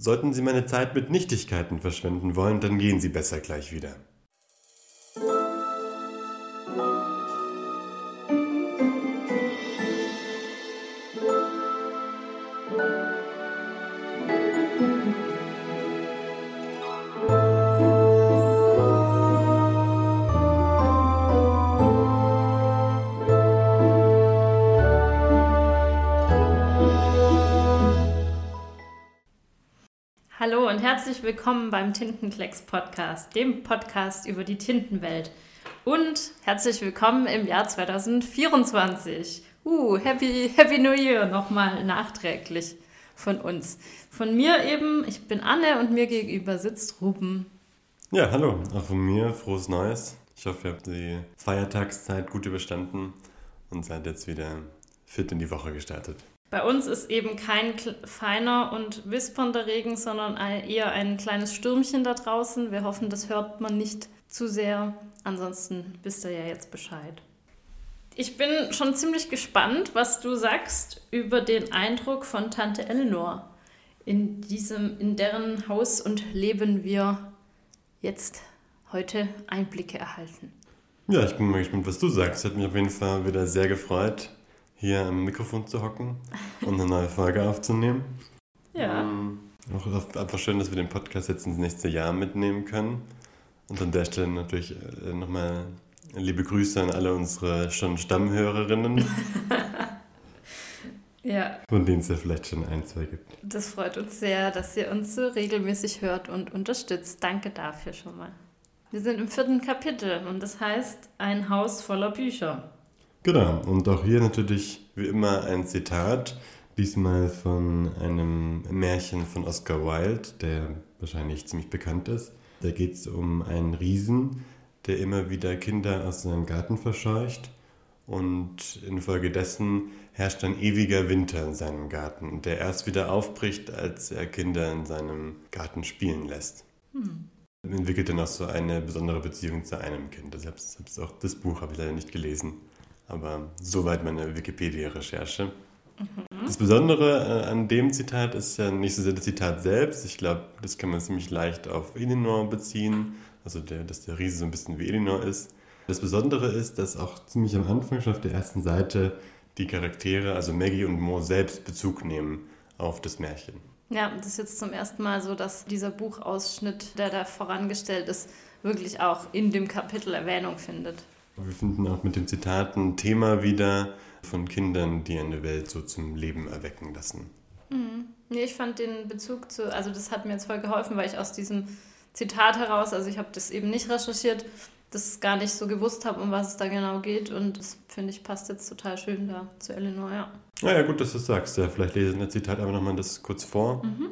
Sollten Sie meine Zeit mit Nichtigkeiten verschwenden wollen, dann gehen Sie besser gleich wieder. Herzlich willkommen beim Tintenklecks Podcast, dem Podcast über die Tintenwelt. Und herzlich willkommen im Jahr 2024. Uh, happy, happy New Year nochmal nachträglich von uns. Von mir eben, ich bin Anne und mir gegenüber sitzt Ruben. Ja, hallo, auch von mir, frohes Neues. Ich hoffe, ihr habt die Feiertagszeit gut überstanden und seid jetzt wieder fit in die Woche gestartet. Bei uns ist eben kein feiner und wispernder Regen, sondern eher ein kleines Stürmchen da draußen. Wir hoffen, das hört man nicht zu sehr. Ansonsten wisst ihr ja jetzt Bescheid. Ich bin schon ziemlich gespannt, was du sagst über den Eindruck von Tante Eleanor. In diesem, in deren Haus und Leben wir jetzt heute Einblicke erhalten. Ja, ich bin mal gespannt, was du sagst. Hat mich auf jeden Fall wieder sehr gefreut hier am Mikrofon zu hocken und eine neue Folge aufzunehmen. Ja. Ähm, auch einfach schön, dass wir den Podcast jetzt ins nächste Jahr mitnehmen können. Und an der Stelle natürlich äh, nochmal liebe Grüße an alle unsere schon Stammhörerinnen. ja. Von denen es ja vielleicht schon ein, zwei gibt. Das freut uns sehr, dass ihr uns so regelmäßig hört und unterstützt. Danke dafür schon mal. Wir sind im vierten Kapitel und das heißt ein Haus voller Bücher. Genau, und auch hier natürlich wie immer ein Zitat, diesmal von einem Märchen von Oscar Wilde, der wahrscheinlich ziemlich bekannt ist. Da geht es um einen Riesen, der immer wieder Kinder aus seinem Garten verscheucht und infolgedessen herrscht ein ewiger Winter in seinem Garten, der erst wieder aufbricht, als er Kinder in seinem Garten spielen lässt. Hm. Entwickelt dann auch so eine besondere Beziehung zu einem Kind. Das, auch, das Buch habe ich leider nicht gelesen. Aber soweit meine Wikipedia-Recherche. Das Besondere äh, an dem Zitat ist ja nicht so sehr das Zitat selbst. Ich glaube, das kann man ziemlich leicht auf Elinor beziehen. Also, der, dass der Riese so ein bisschen wie Elinor ist. Das Besondere ist, dass auch ziemlich am Anfang schon auf der ersten Seite die Charaktere, also Maggie und Mo, selbst Bezug nehmen auf das Märchen. Ja, das ist jetzt zum ersten Mal so, dass dieser Buchausschnitt, der da vorangestellt ist, wirklich auch in dem Kapitel Erwähnung findet. Wir finden auch mit dem Zitat ein Thema wieder von Kindern, die eine Welt so zum Leben erwecken lassen. Mhm. Nee, ich fand den Bezug zu, also das hat mir jetzt voll geholfen, weil ich aus diesem Zitat heraus, also ich habe das eben nicht recherchiert, das gar nicht so gewusst habe, um was es da genau geht und das finde ich passt jetzt total schön da zu Eleanor, ja. Naja, gut, dass du es sagst. Ja, vielleicht lese ich das Zitat aber nochmal das kurz vor. Mhm.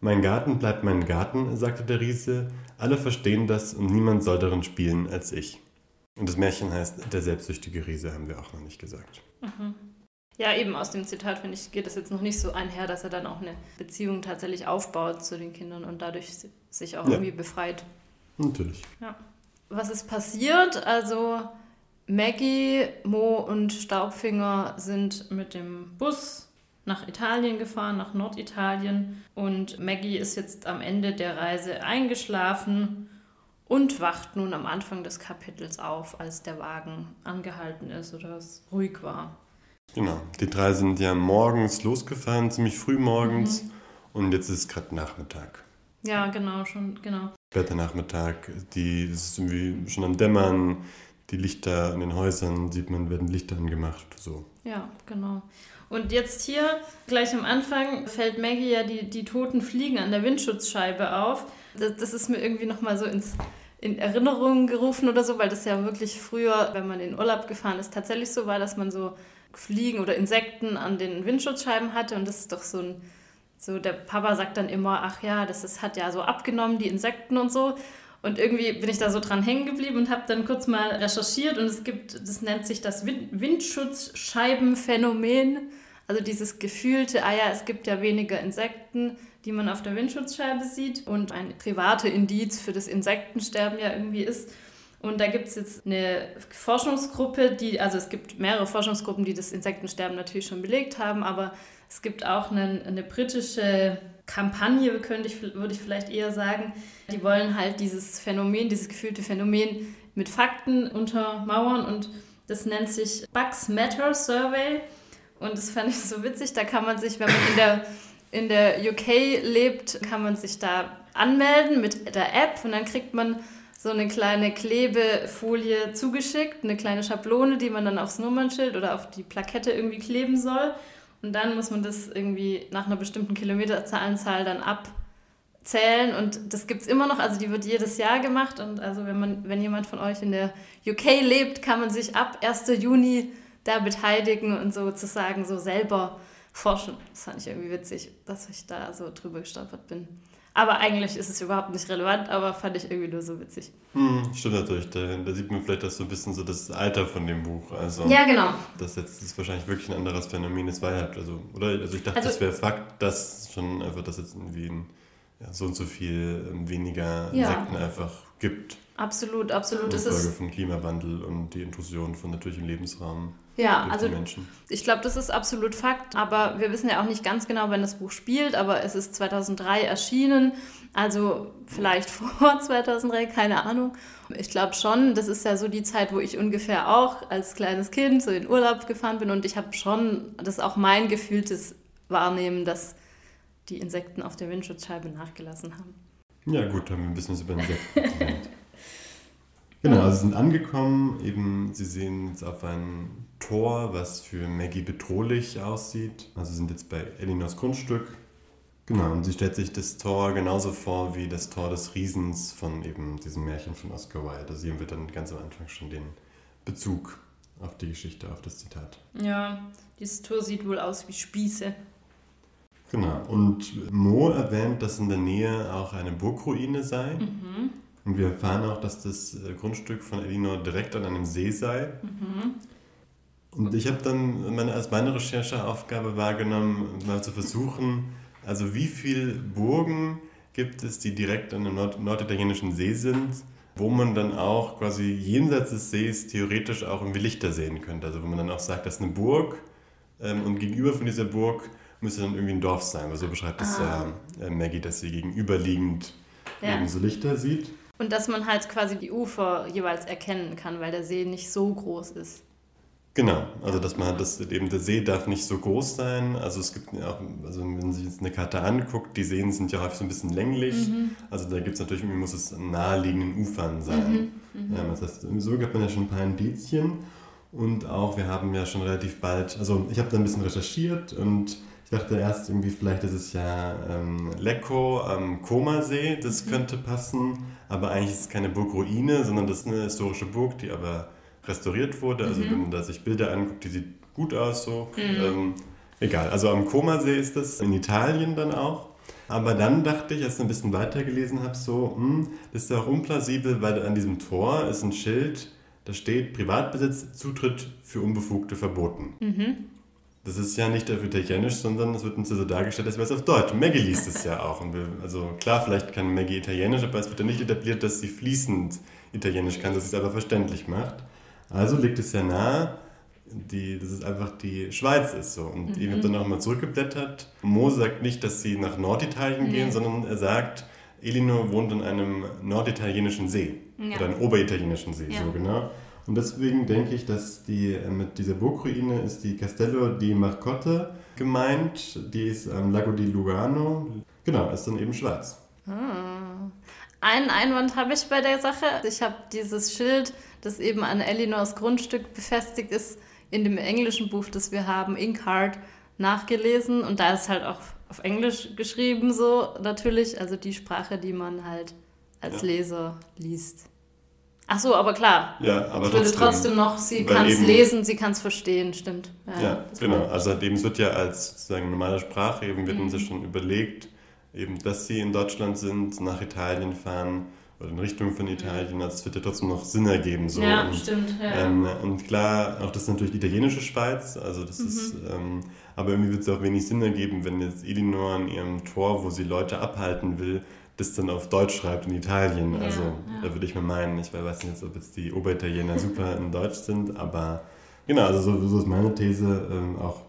Mein Garten bleibt mein Garten, sagte der Riese. Alle verstehen das und niemand soll darin spielen als ich. Und das Märchen heißt Der selbstsüchtige Riese, haben wir auch noch nicht gesagt. Mhm. Ja, eben aus dem Zitat, finde ich, geht es jetzt noch nicht so einher, dass er dann auch eine Beziehung tatsächlich aufbaut zu den Kindern und dadurch sich auch ja. irgendwie befreit. Natürlich. Ja. Was ist passiert? Also Maggie, Mo und Staubfinger sind mit dem Bus nach Italien gefahren, nach Norditalien. Und Maggie ist jetzt am Ende der Reise eingeschlafen und wacht nun am Anfang des Kapitels auf, als der Wagen angehalten ist oder es ruhig war. Genau, die drei sind ja morgens losgefahren, ziemlich früh morgens mhm. und jetzt ist es gerade Nachmittag. Ja, genau, schon, genau. Später Nachmittag, die ist irgendwie schon am Dämmern, die Lichter an den Häusern sieht man, werden Lichter angemacht, so. Ja, genau. Und jetzt hier, gleich am Anfang, fällt Maggie ja die, die toten Fliegen an der Windschutzscheibe auf. Das, das ist mir irgendwie nochmal so ins in Erinnerung gerufen oder so, weil das ja wirklich früher, wenn man in Urlaub gefahren ist, tatsächlich so war, dass man so Fliegen oder Insekten an den Windschutzscheiben hatte und das ist doch so ein, so der Papa sagt dann immer, ach ja, das ist, hat ja so abgenommen, die Insekten und so. Und irgendwie bin ich da so dran hängen geblieben und habe dann kurz mal recherchiert und es gibt, das nennt sich das Windschutzscheibenphänomen. Also dieses gefühlte, ah ja, es gibt ja weniger Insekten, die man auf der Windschutzscheibe sieht und ein privater Indiz für das Insektensterben ja irgendwie ist. Und da gibt es jetzt eine Forschungsgruppe, die, also es gibt mehrere Forschungsgruppen, die das Insektensterben natürlich schon belegt haben, aber es gibt auch eine, eine britische Kampagne, könnte ich, würde ich vielleicht eher sagen. Die wollen halt dieses Phänomen, dieses gefühlte Phänomen mit Fakten untermauern und das nennt sich Bugs Matter Survey. Und das fand ich so witzig. Da kann man sich, wenn man in der, in der UK lebt, kann man sich da anmelden mit der App und dann kriegt man so eine kleine Klebefolie zugeschickt, eine kleine Schablone, die man dann aufs Nummernschild oder auf die Plakette irgendwie kleben soll. Und dann muss man das irgendwie nach einer bestimmten Kilometerzahlenzahl dann abzählen. Und das gibt es immer noch, also die wird jedes Jahr gemacht. Und also wenn man, wenn jemand von euch in der UK lebt, kann man sich ab 1. Juni da beteiligen und sozusagen so selber forschen. Das fand ich irgendwie witzig, dass ich da so drüber gestolpert bin. Aber eigentlich ist es überhaupt nicht relevant, aber fand ich irgendwie nur so witzig. Hm, stimmt natürlich. Da, da, sieht man vielleicht auch so ein bisschen so das Alter von dem Buch. Also, ja, genau. Das jetzt ist wahrscheinlich wirklich ein anderes Phänomen. Es war ja, also, oder? Also ich dachte, also, das wäre Fakt, dass schon einfach, dass jetzt irgendwie ein, ja, so und so viel ähm, weniger ja. Insekten einfach gibt. Absolut, absolut. Das Folge von Klimawandel und die Intrusion von natürlichem Lebensraum. Ja, also ich glaube, das ist absolut Fakt, aber wir wissen ja auch nicht ganz genau, wann das Buch spielt, aber es ist 2003 erschienen, also vielleicht vor 2003, keine Ahnung. Ich glaube schon, das ist ja so die Zeit, wo ich ungefähr auch als kleines Kind so in Urlaub gefahren bin und ich habe schon, das ist auch mein gefühltes Wahrnehmen, dass die Insekten auf der Windschutzscheibe nachgelassen haben. Ja gut, haben wir ein bisschen über Insekten Genau, also sie sind angekommen, eben sie sehen jetzt auf ein Tor, was für Maggie bedrohlich aussieht. Also sind jetzt bei Elinors Grundstück. Genau, und sie stellt sich das Tor genauso vor wie das Tor des Riesens von eben diesem Märchen von Oscar Wilde. Da sehen wir dann ganz am Anfang schon den Bezug auf die Geschichte, auf das Zitat. Ja, dieses Tor sieht wohl aus wie Spieße. Genau, und Mo erwähnt, dass in der Nähe auch eine Burgruine sei. Mhm. Und wir erfahren auch, dass das äh, Grundstück von Elinor direkt an einem See sei. Mhm. Und ich habe dann meine, als meine Rechercheaufgabe wahrgenommen, mal zu versuchen, also wie viele Burgen gibt es, die direkt an dem Nord norditalienischen See sind, wo man dann auch quasi jenseits des Sees theoretisch auch irgendwie Lichter sehen könnte. Also wo man dann auch sagt, das ist eine Burg ähm, und gegenüber von dieser Burg müsste dann irgendwie ein Dorf sein. Weil so beschreibt es ah. äh, Maggie, dass sie gegenüberliegend ja. eben so Lichter sieht. Und dass man halt quasi die Ufer jeweils erkennen kann, weil der See nicht so groß ist. Genau, also dass man das eben der See darf nicht so groß sein. Also es gibt auch, also wenn man sich jetzt eine Karte anguckt, die Seen sind ja häufig so ein bisschen länglich. Mhm. Also da gibt es natürlich, irgendwie muss es an naheliegenden Ufern sein. Mhm. Mhm. Ja, das heißt, so gibt man ja schon ein paar Indizien. Und auch, wir haben ja schon relativ bald, also ich habe da ein bisschen recherchiert und ich dachte erst irgendwie, vielleicht ist es ja ähm, Lecco am Komasee, das mhm. könnte passen. Aber eigentlich ist es keine Burgruine, sondern das ist eine historische Burg, die aber restauriert wurde. Also mhm. wenn man da sich Bilder anguckt, die sieht gut aus so. Mhm. Ähm, egal, also am Komasee ist das, in Italien dann auch. Aber dann dachte ich, als ich ein bisschen weiter gelesen habe, so, hm, das ist ja auch unplausibel, weil an diesem Tor ist ein Schild, da steht Privatbesitz, Zutritt für Unbefugte verboten. Mhm. Das ist ja nicht auf Italienisch, sondern es wird uns ja so dargestellt, als wäre es auf Deutsch. Maggie liest es ja auch. Wir, also klar, vielleicht kann Maggie Italienisch, aber es wird ja nicht etabliert, dass sie fließend Italienisch kann, dass sie es aber verständlich macht. Also liegt es ja nahe, die, dass es einfach die Schweiz ist. So. Und mhm. ich habe dann auch mal zurückgeblättert. Mo sagt nicht, dass sie nach Norditalien nee. gehen, sondern er sagt, Elinor wohnt an einem norditalienischen See. Ja. Oder einem oberitalienischen See, ja. so genau. Und deswegen denke ich, dass die äh, mit dieser Burgruine ist die Castello di Marcotte gemeint. Die ist am Lago di Lugano. Genau, ist dann eben Schweiz. Ah. Einen Einwand habe ich bei der Sache. Ich habe dieses Schild, das eben an Elinors Grundstück befestigt ist, in dem englischen Buch, das wir haben, Inkheart, nachgelesen. Und da ist halt auch auf Englisch geschrieben, so natürlich. Also die Sprache, die man halt als ja. Leser liest. Ach so, aber klar. Ja, aber ich würde trotzdem noch, sie kann es lesen, sie kann es verstehen, stimmt. Ja, ja genau. Also eben, es wird ja als sozusagen normale Sprache, eben wird mhm. sich schon überlegt, eben, dass sie in Deutschland sind, nach Italien fahren oder in Richtung von Italien, also es wird ja trotzdem noch Sinn ergeben. So. Ja, und, stimmt. Ja. Ähm, und klar, auch das ist natürlich die italienische Schweiz, also das mhm. ist, ähm, aber irgendwie wird es auch wenig Sinn ergeben, wenn jetzt Elinor an ihrem Tor, wo sie Leute abhalten will, das dann auf Deutsch schreibt in Italien. Ja, also ja. da würde ich mir meinen, ich weiß nicht, ob jetzt die Oberitaliener super in Deutsch sind, aber genau, also so, so ist meine These. Ähm, auch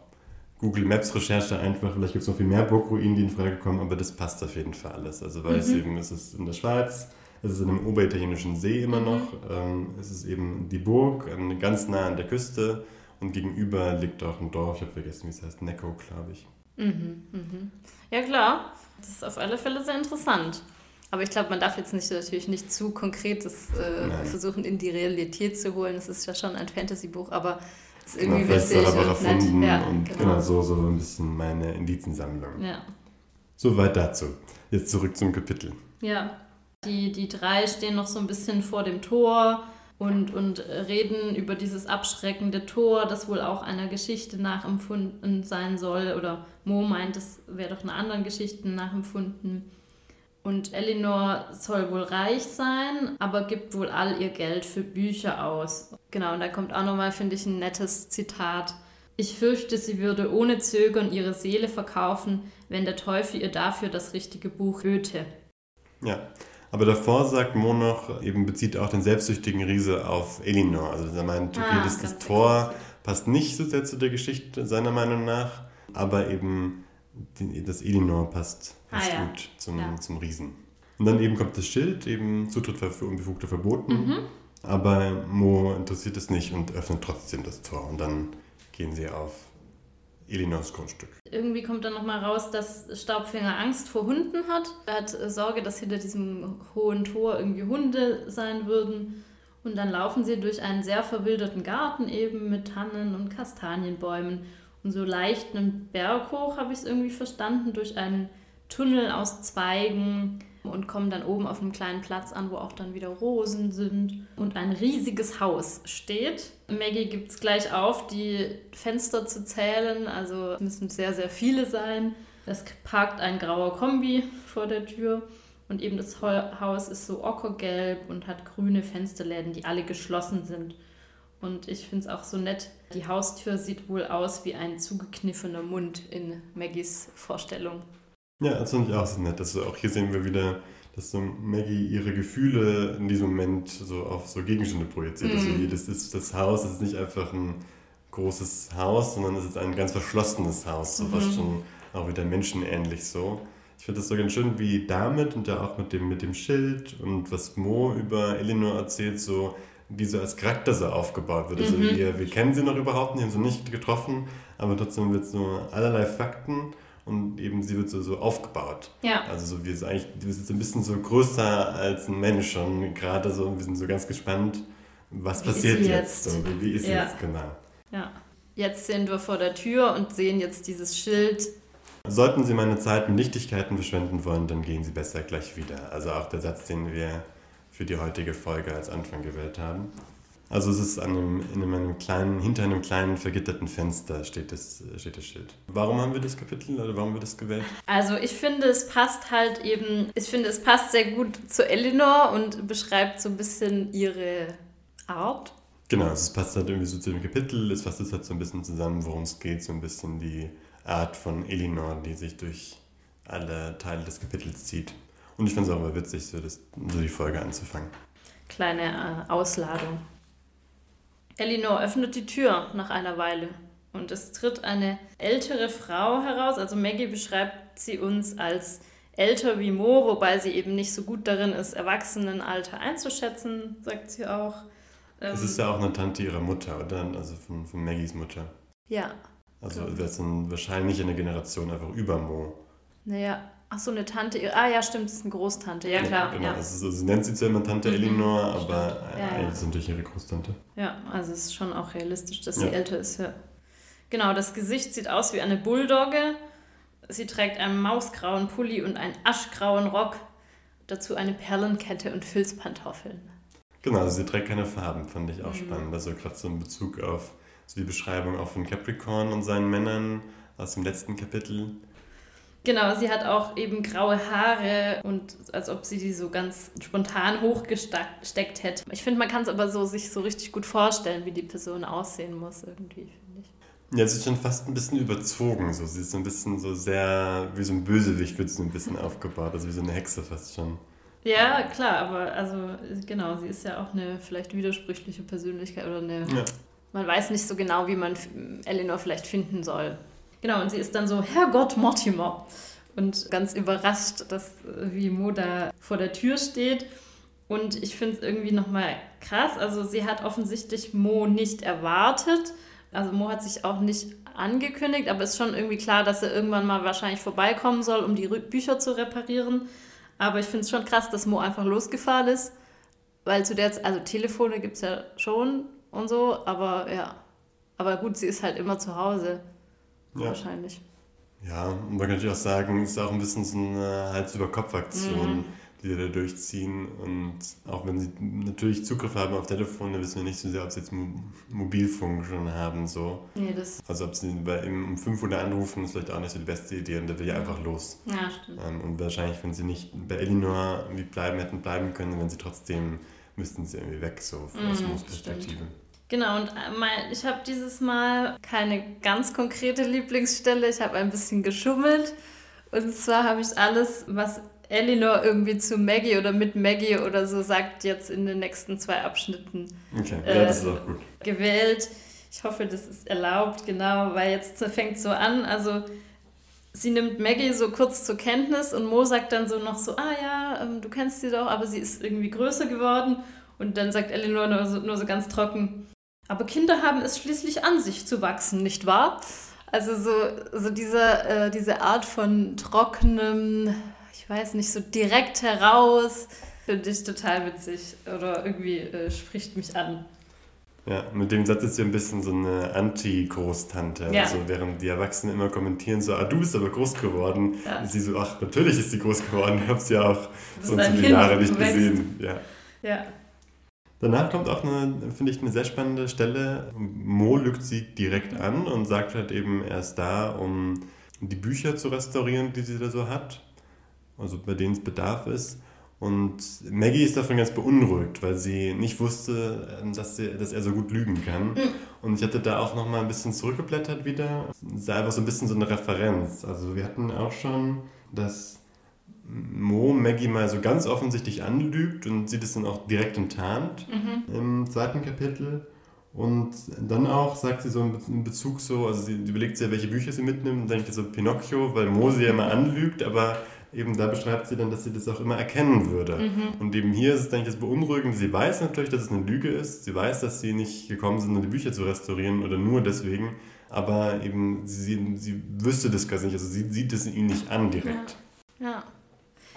Google Maps Recherche einfach, vielleicht gibt es noch viel mehr Burgruinen, die in Frage kommen, aber das passt auf jeden Fall alles. Also weil es Mhm. eben, es ist in der Schweiz, es ist in einem oberitalienischen See immer Mhm. noch, ähm, es ist eben die Burg, ganz nah an der Küste und gegenüber liegt auch ein Dorf, ich habe vergessen, wie es heißt, Necko, glaube ich. Mhm, mhm. Ja, klar. Das ist auf alle Fälle sehr interessant. Aber ich glaube, man darf jetzt nicht, natürlich nicht zu konkretes äh, versuchen, in die Realität zu holen. Es ist ja schon ein Fantasy-Buch, aber es ist Genau, irgendwie witzig und nett. erfunden Ja, und genau. genau so, so ein bisschen meine Indiziensammlung. Ja. Soweit dazu. Jetzt zurück zum Kapitel. Ja, die, die drei stehen noch so ein bisschen vor dem Tor und, und reden über dieses abschreckende Tor, das wohl auch einer Geschichte nachempfunden sein soll. Oder Mo meint, es wäre doch einer anderen Geschichte nachempfunden. Und Elinor soll wohl reich sein, aber gibt wohl all ihr Geld für Bücher aus. Genau, und da kommt auch nochmal, finde ich, ein nettes Zitat. Ich fürchte, sie würde ohne Zögern ihre Seele verkaufen, wenn der Teufel ihr dafür das richtige Buch böte. Ja, aber davor sagt Mo noch, eben bezieht auch den selbstsüchtigen Riese auf Elinor. Also er meint, okay, Ah, das, das Tor passt nicht so sehr zu der Geschichte seiner Meinung nach, aber eben das Elinor passt, passt Ah, ja. gut zum, Ja. zum Riesen. Und dann eben kommt das Schild, eben Zutritt für Unbefugte verboten. Mhm. Aber Mo interessiert es nicht und öffnet trotzdem das Tor. Und dann gehen sie auf Elinors Grundstück. Irgendwie kommt dann nochmal raus, dass Staubfinger Angst vor Hunden hat. Er hat äh, Sorge, dass hinter diesem hohen Tor irgendwie Hunde sein würden. Und dann laufen sie durch einen sehr verwilderten Garten eben mit Tannen und Kastanienbäumen. Und so leicht einen Berg hoch, habe ich es irgendwie verstanden, durch einen Tunnel aus Zweigen und kommen dann oben auf einem kleinen Platz an, wo auch dann wieder Rosen sind und ein riesiges Haus steht. Maggie gibt es gleich auf, die Fenster zu zählen, also es müssen sehr, sehr viele sein. Es parkt ein grauer Kombi vor der Tür und eben das Haus ist so ockergelb und hat grüne Fensterläden, die alle geschlossen sind. Und ich finde es auch so nett, die Haustür sieht wohl aus wie ein zugekniffener Mund in Maggies Vorstellung. Ja, das finde ich auch so nett. Also auch hier sehen wir wieder, dass so Maggie ihre Gefühle in diesem Moment so auf so Gegenstände projiziert. Also Mhm. hier, das, ist, das Haus ist nicht einfach ein großes Haus, sondern es ist ein ganz verschlossenes Haus, so fast Mhm. schon auch wieder menschenähnlich so. Ich finde das so ganz schön, wie damit und ja auch mit dem, mit dem Schild und was Mo über Elinor erzählt, so wie so als Charakter so aufgebaut wird. Also Mhm. wir, wir kennen sie noch überhaupt nicht, haben sie nicht getroffen, aber trotzdem wird so allerlei Fakten und eben sie wird so, so aufgebaut. Ja, Also so, wir sind eigentlich, wir sind so ein bisschen so größer als ein Mensch schon gerade so und wir sind so ganz gespannt, was Wie passiert sie jetzt? jetzt? So, wie, wie ist Ja. jetzt, genau. ja. Jetzt sind wir vor der Tür und sehen jetzt dieses Schild. Sollten Sie meine Zeit mit Nichtigkeiten verschwenden wollen, dann gehen Sie besser gleich wieder. Also auch der Satz, den wir für die heutige Folge als Anfang gewählt haben. Also es ist an einem, in einem kleinen, hinter einem kleinen vergitterten Fenster steht das, steht das Schild. Warum haben wir das Kapitel oder warum haben wir das gewählt? Also ich finde, es passt halt eben, ich finde, es passt sehr gut zu Elinor und beschreibt so ein bisschen ihre Art. Genau, es passt halt irgendwie so zu dem Kapitel, es fasst es halt so ein bisschen zusammen, worum es geht, so ein bisschen die Art von Elinor, die sich durch alle Teile des Kapitels zieht. Und ich finde es auch immer witzig, so, das, so die Folge anzufangen. Kleine äh, Ausladung. Elinor öffnet die Tür nach einer Weile und es tritt eine ältere Frau heraus. Also Maggie beschreibt sie uns als älter wie Mo, wobei sie eben nicht so gut darin ist, Erwachsenenalter einzuschätzen, sagt sie auch. Ähm, Es ist ja auch eine Tante ihrer Mutter, oder? Also von, von Maggies Mutter. ja, Also Genau. wäre es dann wahrscheinlich eine Generation einfach über Mo. naja, ach so, eine Tante. Ah ja, stimmt, das ist eine Großtante. Ja, klar. Genau, Ja, Also, sie nennt sie zwar immer Tante Mhm, Elinor, aber äh, Ja, ja. eigentlich ist es natürlich ihre Großtante. ja, also es ist schon auch realistisch, dass Ja. sie älter ist. Ja. Genau, das Gesicht sieht aus wie eine Bulldogge. Sie trägt einen mausgrauen Pulli und einen aschgrauen Rock. Dazu eine Perlenkette und Filzpantoffeln. Genau, also sie trägt keine Farben, fand ich auch Mhm. spannend. Also gerade so in Bezug auf so die Beschreibung auch von Capricorn und seinen Männern aus dem letzten Kapitel. Genau, sie hat auch eben graue Haare und als ob sie die so ganz spontan hochgesteckt hätte. Ich finde, man kann es aber so sich so richtig gut vorstellen, wie die Person aussehen muss irgendwie, finde ich. Ja, sie ist schon fast ein bisschen überzogen. So. Sie ist so ein bisschen so sehr, wie so ein Bösewicht wird sie ein bisschen aufgebaut, also wie so eine Hexe fast schon. Ja, klar, aber also genau, sie ist ja auch eine vielleicht widersprüchliche Persönlichkeit oder eine. Ja. Man weiß nicht so genau, wie man Eleanor vielleicht finden soll. Genau, und sie ist dann so, Herrgott Mortimer. Und ganz überrascht, dass wie Mo da vor der Tür steht. Und ich finde es irgendwie nochmal krass. Also sie hat offensichtlich Mo nicht erwartet. Also Mo hat sich auch nicht angekündigt, aber es ist schon irgendwie klar, dass er irgendwann mal wahrscheinlich vorbeikommen soll, um die Bücher zu reparieren. Aber ich finde es schon krass, dass Mo einfach losgefahren ist. Weil zu der, Zeit, also Telefone gibt es ja schon und so, aber ja. Aber gut, sie ist halt immer zu Hause. Ja. Wahrscheinlich. Ja, und man natürlich auch sagen, es ist auch ein bisschen so eine Hals-über-Kopf-Aktion. Mhm die sie da durchziehen. Und auch wenn sie natürlich Zugriff haben auf Telefone, wissen wir nicht so sehr, ob sie jetzt Mobilfunk schon haben. So. Nee, das also ob sie bei, um 500 anrufen, ist vielleicht auch nicht so die beste Idee und da will ja einfach los. Ja, stimmt. Ähm, und wahrscheinlich, wenn sie nicht bei Elinor irgendwie bleiben hätten bleiben können, wenn sie trotzdem, müssten sie irgendwie weg, so aus mhm, Perspektive. Genau, und äh, ich habe dieses Mal keine ganz konkrete Lieblingsstelle. Ich habe ein bisschen geschummelt. Und zwar habe ich alles, was Elinor irgendwie zu Maggie oder mit Maggie oder so sagt, jetzt in den nächsten zwei Abschnitten okay. äh, ja, das ist auch gut. gewählt. Ich hoffe, das ist erlaubt, genau, weil jetzt fängt so an, also sie nimmt Maggie so kurz zur Kenntnis und Mo sagt dann so noch so, ah ja, ähm, du kennst sie doch, aber sie ist irgendwie größer geworden. Und dann sagt Elinor nur so, nur so ganz trocken, aber Kinder haben es schließlich an sich zu wachsen, nicht wahr? Also so, so diese, äh, diese Art von trockenem, weiß nicht, so direkt heraus. Finde ich total witzig oder irgendwie äh, spricht mich an. Ja, mit dem Satz ist sie ein bisschen so eine Anti-Großtante. Ja. Also während die Erwachsenen immer kommentieren, so, ah, du bist aber groß geworden. Ja. sie so, ach, natürlich ist sie groß geworden. Ich habe sie ja auch so und so viele Jahre nicht gesehen. Ja. ja. Danach kommt auch eine, finde ich, eine sehr spannende Stelle. Mo lügt sie direkt an und sagt halt eben, er ist da, um die Bücher zu restaurieren, die sie da so hat also bei denen es Bedarf ist. Und Maggie ist davon ganz beunruhigt, weil sie nicht wusste, dass, sie, dass er so gut lügen kann. Mhm. Und ich hatte da auch noch mal ein bisschen zurückgeblättert wieder. Es ist einfach so ein bisschen so eine Referenz. Also wir hatten auch schon, dass Mo Maggie mal so ganz offensichtlich anlügt und sie das dann auch direkt enttarnt mhm. im zweiten Kapitel. Und dann auch sagt sie so in Bezug so, also sie überlegt sich, welche Bücher sie mitnimmt, und denkt so Pinocchio, weil Mo sie ja immer anlügt, aber eben da beschreibt sie dann, dass sie das auch immer erkennen würde. Mhm. Und eben hier ist es, denke ich, das Beunruhigende. Sie weiß natürlich, dass es eine Lüge ist. Sie weiß, dass sie nicht gekommen sind, um die Bücher zu restaurieren oder nur deswegen. Aber eben, sie, sie wüsste das gar nicht. Also sie sieht es ihnen nicht an direkt. Ja. ja.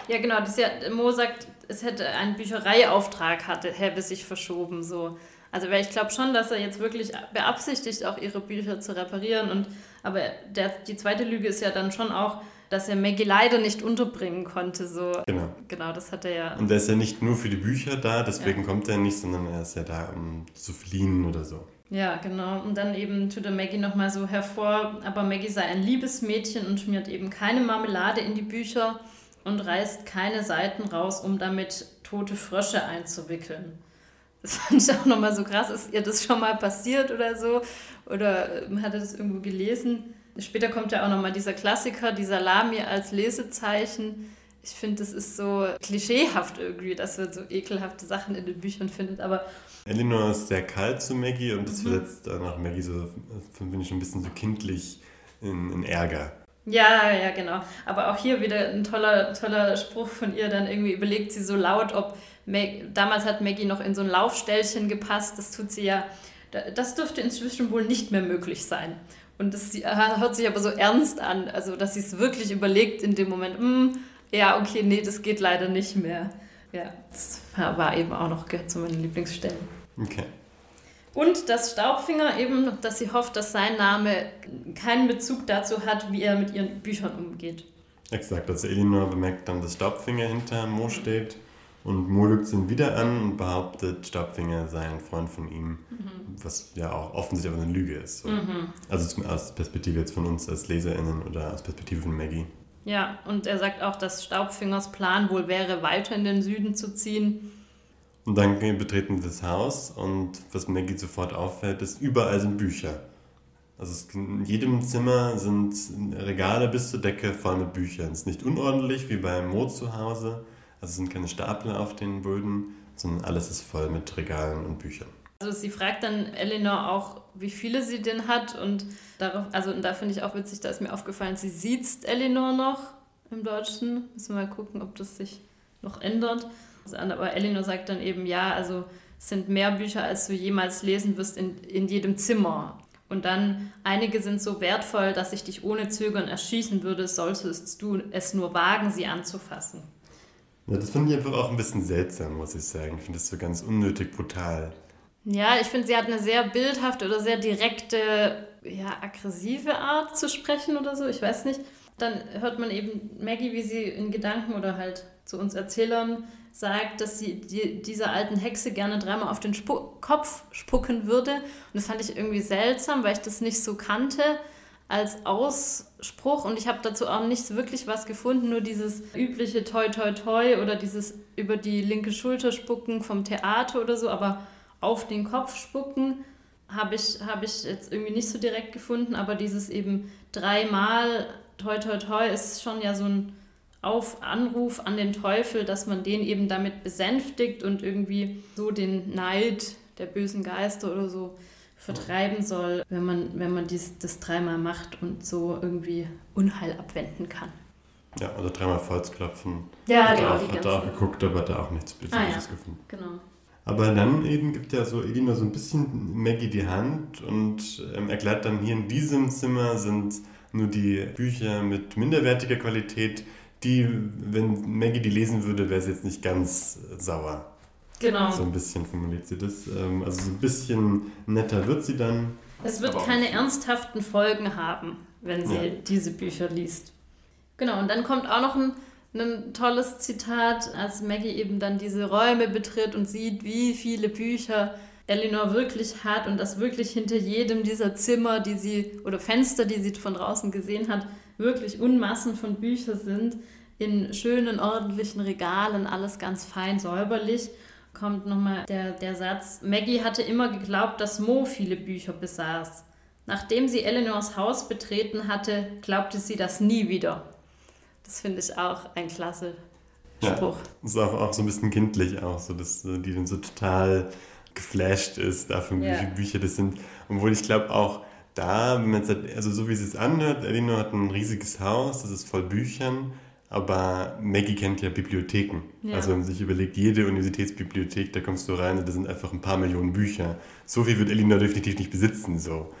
Ja, genau. Das ja, Mo sagt, es hätte einen Büchereiauftrag hatte, hätte sich verschoben. So. Also ich glaube schon, dass er jetzt wirklich beabsichtigt, auch ihre Bücher zu reparieren. Und aber der, die zweite Lüge ist ja dann schon auch, dass er Maggie leider nicht unterbringen konnte. So. Genau. Genau, das hat er ja. Und er ist ja nicht nur für die Bücher da, deswegen ja. kommt er nicht, sondern er ist ja da, um zu fliehen oder so. Ja, genau. Und dann eben tut er Maggie nochmal so hervor, aber Maggie sei ein liebes Mädchen und schmiert eben keine Marmelade in die Bücher und reißt keine Seiten raus, um damit tote Frösche einzuwickeln. Das fand ich auch nochmal so krass. Ist ihr das schon mal passiert oder so? Oder ähm, hat er das irgendwo gelesen? Später kommt ja auch nochmal dieser Klassiker, die Salami als Lesezeichen. Ich finde, das ist so klischeehaft irgendwie, dass man so ekelhafte Sachen in den Büchern findet. Aber Elinor ist sehr kalt zu Maggie und das mhm. versetzt dann auch Maggie so, finde ich, ein bisschen so kindlich in, in Ärger. Ja, ja, genau. Aber auch hier wieder ein toller, toller Spruch von ihr. Dann irgendwie überlegt sie so laut, ob Mag damals hat Maggie noch in so ein Laufstellchen gepasst. Das tut sie ja. Das dürfte inzwischen wohl nicht mehr möglich sein. Und das hört sich aber so ernst an, also dass sie es wirklich überlegt in dem Moment, mm, ja, okay, nee, das geht leider nicht mehr. Ja, das war eben auch noch zu meinen Lieblingsstellen. Okay. Und dass Staubfinger eben, dass sie hofft, dass sein Name keinen Bezug dazu hat, wie er mit ihren Büchern umgeht. Exakt, also Elinor bemerkt dann, dass Staubfinger hinter Mo steht und Mo lügt ihn wieder an und behauptet, Staubfinger sei ein Freund von ihm, mhm. was ja auch offensichtlich eine Lüge ist. So. Mhm. Also aus Perspektive jetzt von uns als LeserInnen oder aus Perspektive von Maggie. Ja, und er sagt auch, dass Staubfingers Plan wohl wäre, weiter in den Süden zu ziehen. Und dann betreten wir das Haus und was Maggie sofort auffällt, ist, überall sind Bücher. Also es, in jedem Zimmer sind Regale bis zur Decke voll mit Büchern. Es ist nicht unordentlich wie bei Mo zu Hause. Also es sind keine Stapel auf den Böden, sondern alles ist voll mit Regalen und Büchern. Also sie fragt dann Eleanor auch, wie viele sie denn hat und darauf, also und da finde ich auch witzig, da ist mir aufgefallen, sie sieht Eleanor noch im Deutschen. Müssen wir mal gucken, ob das sich noch ändert. Aber Eleanor sagt dann eben, ja, also es sind mehr Bücher, als du jemals lesen wirst in, in jedem Zimmer. Und dann, einige sind so wertvoll, dass ich dich ohne Zögern erschießen würde, solltest du es nur wagen, sie anzufassen. Ja, das finde ich einfach auch ein bisschen seltsam, muss ich sagen. Ich finde das so ganz unnötig brutal. Ja, ich finde, sie hat eine sehr bildhafte oder sehr direkte, ja, aggressive Art zu sprechen oder so. Ich weiß nicht. Dann hört man eben Maggie, wie sie in Gedanken oder halt zu uns Erzählern sagt, dass sie die, dieser alten Hexe gerne dreimal auf den Spu Kopf spucken würde. Und das fand ich irgendwie seltsam, weil ich das nicht so kannte als Ausspruch. Und ich habe dazu auch nicht wirklich was gefunden, nur dieses übliche Toi Toi Toi oder dieses über die linke Schulter spucken vom Theater oder so, aber auf den Kopf spucken habe ich, hab ich jetzt irgendwie nicht so direkt gefunden, aber dieses eben dreimal Toi Toi Toi ist schon ja so ein auf Anruf an den Teufel, dass man den eben damit besänftigt und irgendwie so den Neid der bösen Geister oder so vertreiben soll, wenn man, wenn man dies, das dreimal macht und so irgendwie Unheil abwenden kann. Ja, also dreimal Volksklopfen. Ja, hat genau. Auch, hat er auch geguckt, aber hat er auch nichts Spezifisches ah, ja. gefunden. Genau. Aber dann eben gibt ja so Elina so ein bisschen Maggie die Hand und ähm, erklärt dann, hier in diesem Zimmer sind nur die Bücher mit minderwertiger Qualität, die, wenn Maggie die lesen würde, wäre sie jetzt nicht ganz sauer. Genau. So ein bisschen formuliert sie das. Ähm, also so ein bisschen netter wird sie dann. Es wird keine ernsthaften Folgen haben, wenn sie ja. diese Bücher liest. Genau, und dann kommt auch noch ein, ein tolles Zitat, als Maggie eben dann diese Räume betritt und sieht, wie viele Bücher Eleanor wirklich hat und dass wirklich hinter jedem dieser Zimmer, die sie oder Fenster, die sie von draußen gesehen hat, wirklich Unmassen von Büchern sind in schönen, ordentlichen Regalen, alles ganz fein säuberlich, kommt nochmal der, der Satz, Maggie hatte immer geglaubt, dass Mo viele Bücher besaß. Nachdem sie Eleanors Haus betreten hatte, glaubte sie das nie wieder. Das finde ich auch ein klasse Spruch. Ja, das ist auch, auch so ein bisschen kindlich auch, so dass die dann so total geflasht ist davon, wie viele Bücher das sind. Obwohl ich glaube auch da, wenn man jetzt, also so wie es anhört, Eleanor hat ein riesiges Haus, das ist voll Büchern aber Maggie kennt ja Bibliotheken. Ja. Also wenn man sich überlegt, jede Universitätsbibliothek, da kommst du rein und da sind einfach ein paar Millionen Bücher. So viel wird Elina definitiv nicht besitzen. So.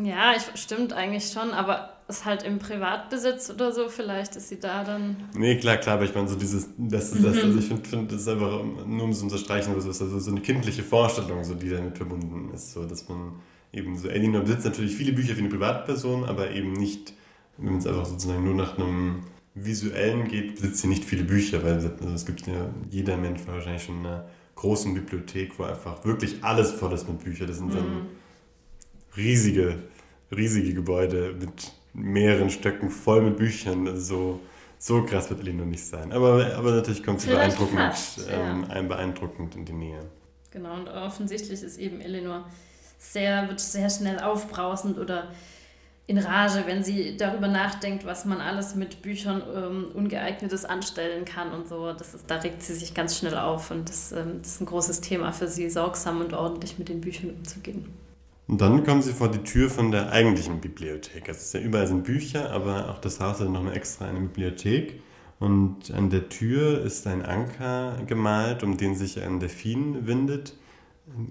Ja, ich, stimmt eigentlich schon, aber ist halt im Privatbesitz oder so, vielleicht ist sie da dann. Nee, klar, klar, aber ich meine, so dieses, das, das, also ich finde, find, das ist einfach nur um es zu unterstreichen, das ist also so eine kindliche Vorstellung, so, die damit verbunden ist, so, dass man eben so, Elina besitzt natürlich viele Bücher für eine Privatperson, aber eben nicht, wenn es einfach sozusagen nur nach einem Visuellen geht, besitzt sie nicht viele Bücher, weil also es gibt ja, jeder Mensch wahrscheinlich schon in einer großen Bibliothek, wo einfach wirklich alles voll ist mit Büchern. Das sind dann mhm. riesige, riesige Gebäude mit mehreren Stöcken voll mit Büchern. Also so, so krass wird Elinor nicht sein. Aber, aber natürlich kommt sie beeindruckend, fast, ähm, ja. beeindruckend in die Nähe. Genau, und offensichtlich ist eben Elinor sehr, wird sehr schnell aufbrausend oder in Rage, wenn sie darüber nachdenkt, was man alles mit Büchern ähm, Ungeeignetes anstellen kann und so. Das ist, da regt sie sich ganz schnell auf und das, ähm, das ist ein großes Thema für sie, sorgsam und ordentlich mit den Büchern umzugehen. Und dann kommen sie vor die Tür von der eigentlichen Bibliothek. Also es ist ja überall sind Bücher, aber auch das Haus hat nochmal extra eine Bibliothek. Und an der Tür ist ein Anker gemalt, um den sich ein Delfin windet.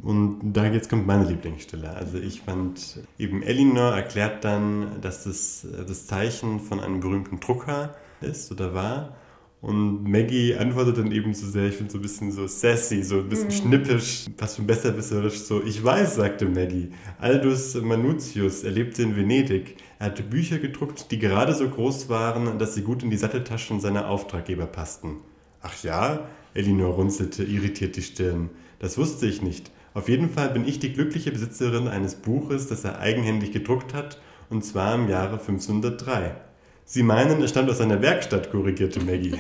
Und da jetzt kommt meine Lieblingsstelle. Also ich fand eben Elinor erklärt dann, dass das das Zeichen von einem berühmten Drucker ist oder war. Und Maggie antwortet dann eben so sehr, ich finde so ein bisschen so sassy, so ein bisschen mhm. schnippisch, fast schon besserwisserisch. So, ich weiß, sagte Maggie. Aldus Manutius erlebte in Venedig. Er hatte Bücher gedruckt, die gerade so groß waren, dass sie gut in die Satteltaschen seiner Auftraggeber passten. Ach ja? Elinor runzelte irritiert die Stirn. Das wusste ich nicht. Auf jeden Fall bin ich die glückliche Besitzerin eines Buches, das er eigenhändig gedruckt hat, und zwar im Jahre 1503. Sie meinen, es stammt aus seiner Werkstatt, korrigierte Maggie.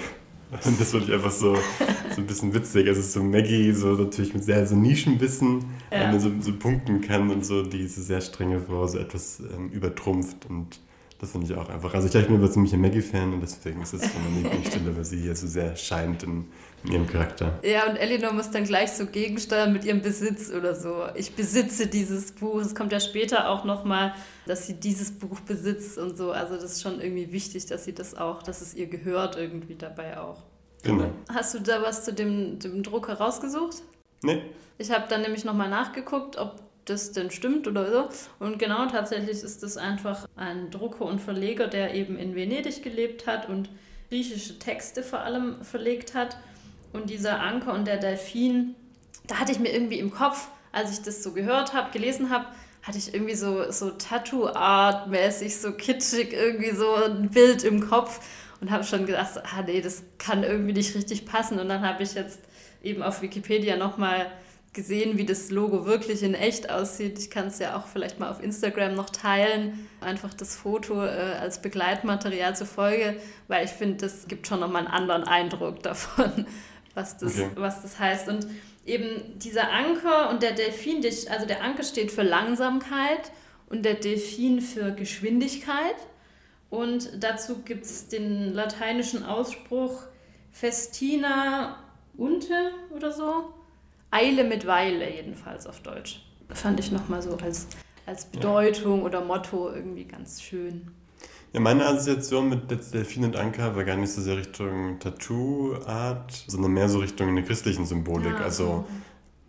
Und das fand ich einfach so, so ein bisschen witzig. Also so Maggie, so natürlich mit sehr so Nischenwissen, ja. so, so punkten kann und so diese sehr strenge Frau so etwas ähm, übertrumpft und das finde ich auch einfach. Also ich glaube, ich bin aber ziemlich ein Maggie-Fan und deswegen ist es so eine Lieblingsstelle, weil sie hier so sehr scheint in, in, ihrem Charakter. Ja, und Eleanor muss dann gleich so gegensteuern mit ihrem Besitz oder so. Ich besitze dieses Buch. Es kommt ja später auch nochmal, dass sie dieses Buch besitzt und so. Also das ist schon irgendwie wichtig, dass sie das auch, dass es ihr gehört irgendwie dabei auch. Genau. Hast du da was zu dem, dem Druck herausgesucht? Nee. Ich habe dann nämlich nochmal nachgeguckt, ob das denn stimmt oder so. Und genau tatsächlich ist das einfach ein Drucker und Verleger, der eben in Venedig gelebt hat und griechische Texte vor allem verlegt hat. Und dieser Anker und der Delfin, da hatte ich mir irgendwie im Kopf, als ich das so gehört habe, gelesen habe, hatte ich irgendwie so, so Tattoo-Art-mäßig, so kitschig, irgendwie so ein Bild im Kopf und habe schon gedacht, ah nee, das kann irgendwie nicht richtig passen. Und dann habe ich jetzt eben auf Wikipedia nochmal gesehen, wie das Logo wirklich in echt aussieht. Ich kann es ja auch vielleicht mal auf Instagram noch teilen. Einfach das Foto äh, als Begleitmaterial zur Folge, weil ich finde, das gibt schon nochmal einen anderen Eindruck davon, was das, okay. was das heißt. Und eben dieser Anker und der Delfin, also der Anker steht für Langsamkeit und der Delfin für Geschwindigkeit. Und dazu gibt es den lateinischen Ausspruch Festina unte oder so Eile mit Weile, jedenfalls auf Deutsch. Fand ich nochmal so als, als Bedeutung ja. oder Motto irgendwie ganz schön. Ja, meine Assoziation mit Delfin und Anker war gar nicht so sehr Richtung Tattoo-Art, sondern mehr so Richtung eine christlichen Symbolik. Ja, also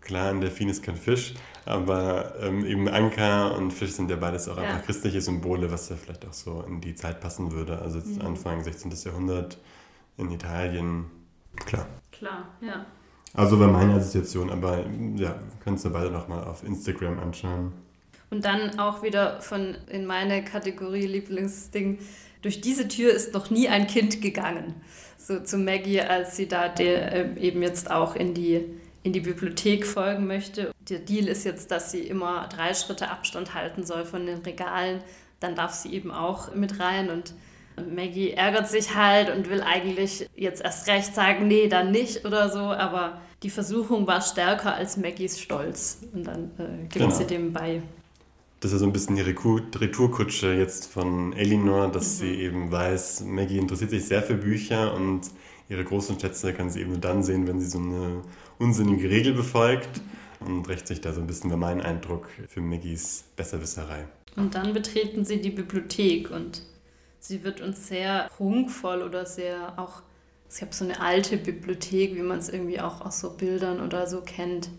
klar, ein Delfin ist kein Fisch, aber ähm, eben Anker und Fisch sind ja beides auch ja. einfach christliche Symbole, was ja vielleicht auch so in die Zeit passen würde. Also jetzt mhm. Anfang 16. Jahrhundert in Italien, klar. Klar, ja. Also war meine Assoziation, aber ja, kannst du beide nochmal auf Instagram anschauen. Und dann auch wieder von in meine Kategorie Lieblingsding. Durch diese Tür ist noch nie ein Kind gegangen. So zu Maggie, als sie da der, äh, eben jetzt auch in die, in die Bibliothek folgen möchte. Der Deal ist jetzt, dass sie immer drei Schritte Abstand halten soll von den Regalen. Dann darf sie eben auch mit rein und Maggie ärgert sich halt und will eigentlich jetzt erst recht sagen, nee, dann nicht oder so, aber die Versuchung war stärker als Maggies Stolz und dann äh, gibt genau. sie dem bei. Das ist ja so ein bisschen die Retourkutsche jetzt von Elinor, dass mhm. sie eben weiß, Maggie interessiert sich sehr für Bücher und ihre großen Schätze kann sie eben nur dann sehen, wenn sie so eine unsinnige Regel befolgt und rächt sich da so ein bisschen bei meinem Eindruck für Maggies Besserwisserei. Und dann betreten sie die Bibliothek und sie wird uns sehr prunkvoll oder sehr auch, ich habe so eine alte Bibliothek, wie man es irgendwie auch aus so Bildern oder so kennt.